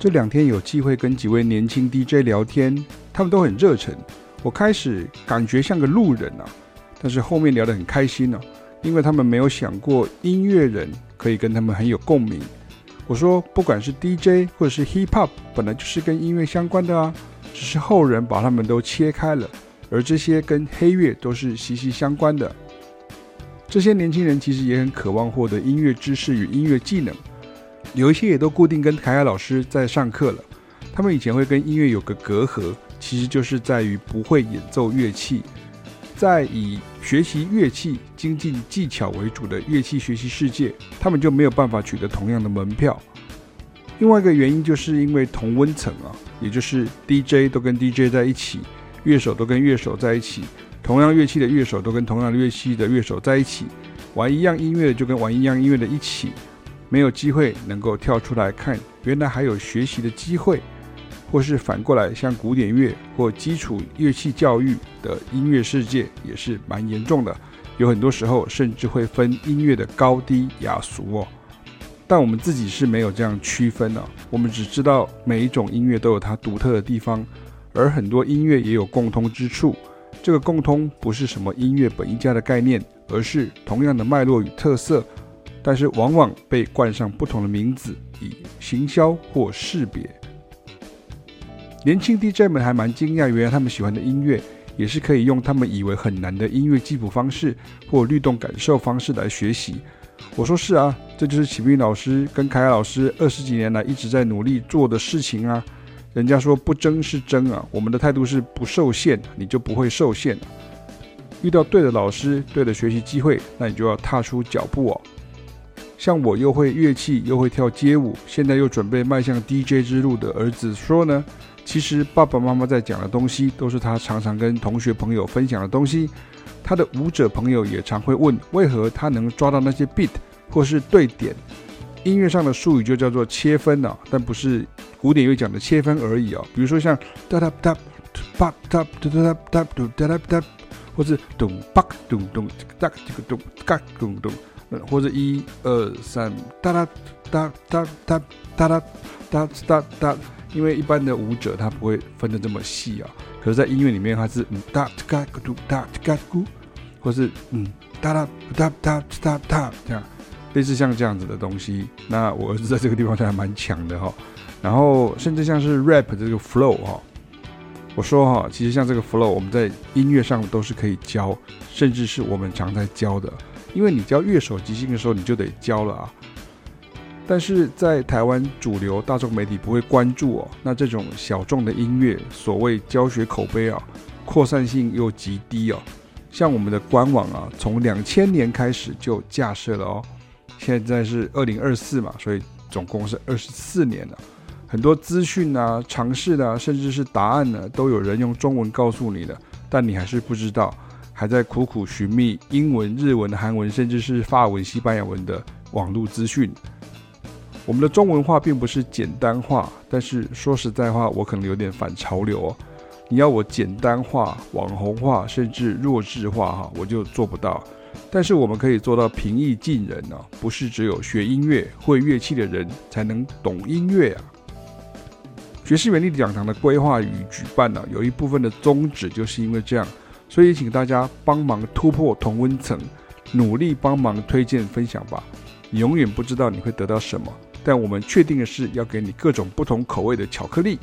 这两天有机会跟几位年轻 DJ 聊天，他们都很热忱。我开始感觉像个路人啊，但是后面聊得很开心呢、啊，因为他们没有想过音乐人可以跟他们很有共鸣。我说，不管是 DJ 或者是 Hip Hop，本来就是跟音乐相关的啊，只是后人把他们都切开了，而这些跟黑乐都是息息相关的。这些年轻人其实也很渴望获得音乐知识与音乐技能，有一些也都固定跟凯凯老师在上课了。他们以前会跟音乐有个隔阂。其实就是在于不会演奏乐器，在以学习乐器、精进技巧为主的乐器学习世界，他们就没有办法取得同样的门票。另外一个原因就是因为同温层啊，也就是 DJ 都跟 DJ 在一起，乐手都跟乐手在一起，同样乐器的乐手都跟同样乐器的乐手在一起，玩一样音乐的就跟玩一样音乐的一起，没有机会能够跳出来看，原来还有学习的机会。或是反过来，像古典乐或基础乐器教育的音乐世界也是蛮严重的，有很多时候甚至会分音乐的高低雅俗哦。但我们自己是没有这样区分的，我们只知道每一种音乐都有它独特的地方，而很多音乐也有共通之处。这个共通不是什么音乐本一家的概念，而是同样的脉络与特色，但是往往被冠上不同的名字，以行销或识别。年轻 DJ 们还蛮惊讶，原来他们喜欢的音乐也是可以用他们以为很难的音乐记谱方式或律动感受方式来学习。我说是啊，这就是启斌老师跟凯凯老师二十几年来一直在努力做的事情啊。人家说不争是争啊，我们的态度是不受限，你就不会受限。遇到对的老师，对的学习机会，那你就要踏出脚步哦。像我又会乐器，又会跳街舞，现在又准备迈向 DJ 之路的儿子说呢。其实爸爸妈妈在讲的东西，都是他常常跟同学朋友分享的东西。他的舞者朋友也常会问，为何他能抓到那些 beat 或是对点？音乐上的术语就叫做切分啊，但不是古典乐讲的切分而已啊。比如说像哒哒哒哒哒哒哒哒哒哒哒，或是咚巴咚咚哒这个咚嘎咚咚，或者一二三哒哒哒哒哒哒哒哒哒哒。因为一般的舞者他不会分得这么细啊，可是，在音乐里面它是嗯哒嘎咕嘟哒嘎咕，或是嗯哒哒哒哒哒哒这样，类似像这样子的东西。那我儿子在这个地方他还蛮强的哈。然后甚至像是 rap 这个 flow 哈，我说哈，其实像这个 flow，我们在音乐上都是可以教，甚至是我们常在教的。因为你教乐手即兴的时候，你就得教了啊。但是在台湾主流大众媒体不会关注哦，那这种小众的音乐，所谓教学口碑啊，扩散性又极低哦。像我们的官网啊，从两千年开始就架设了哦，现在是二零二四嘛，所以总共是二十四年了。很多资讯啊、尝试啊，甚至是答案呢，都有人用中文告诉你的，但你还是不知道，还在苦苦寻觅英文、日文、韩文，甚至是法文、西班牙文的网络资讯。我们的中文化并不是简单化，但是说实在话，我可能有点反潮流哦。你要我简单化、网红化，甚至弱智化，哈，我就做不到。但是我们可以做到平易近人呢，不是只有学音乐、会乐器的人才能懂音乐啊。爵士原力讲堂的规划与举办呢，有一部分的宗旨就是因为这样，所以请大家帮忙突破同温层，努力帮忙推荐分享吧。你永远不知道你会得到什么。但我们确定的是，要给你各种不同口味的巧克力。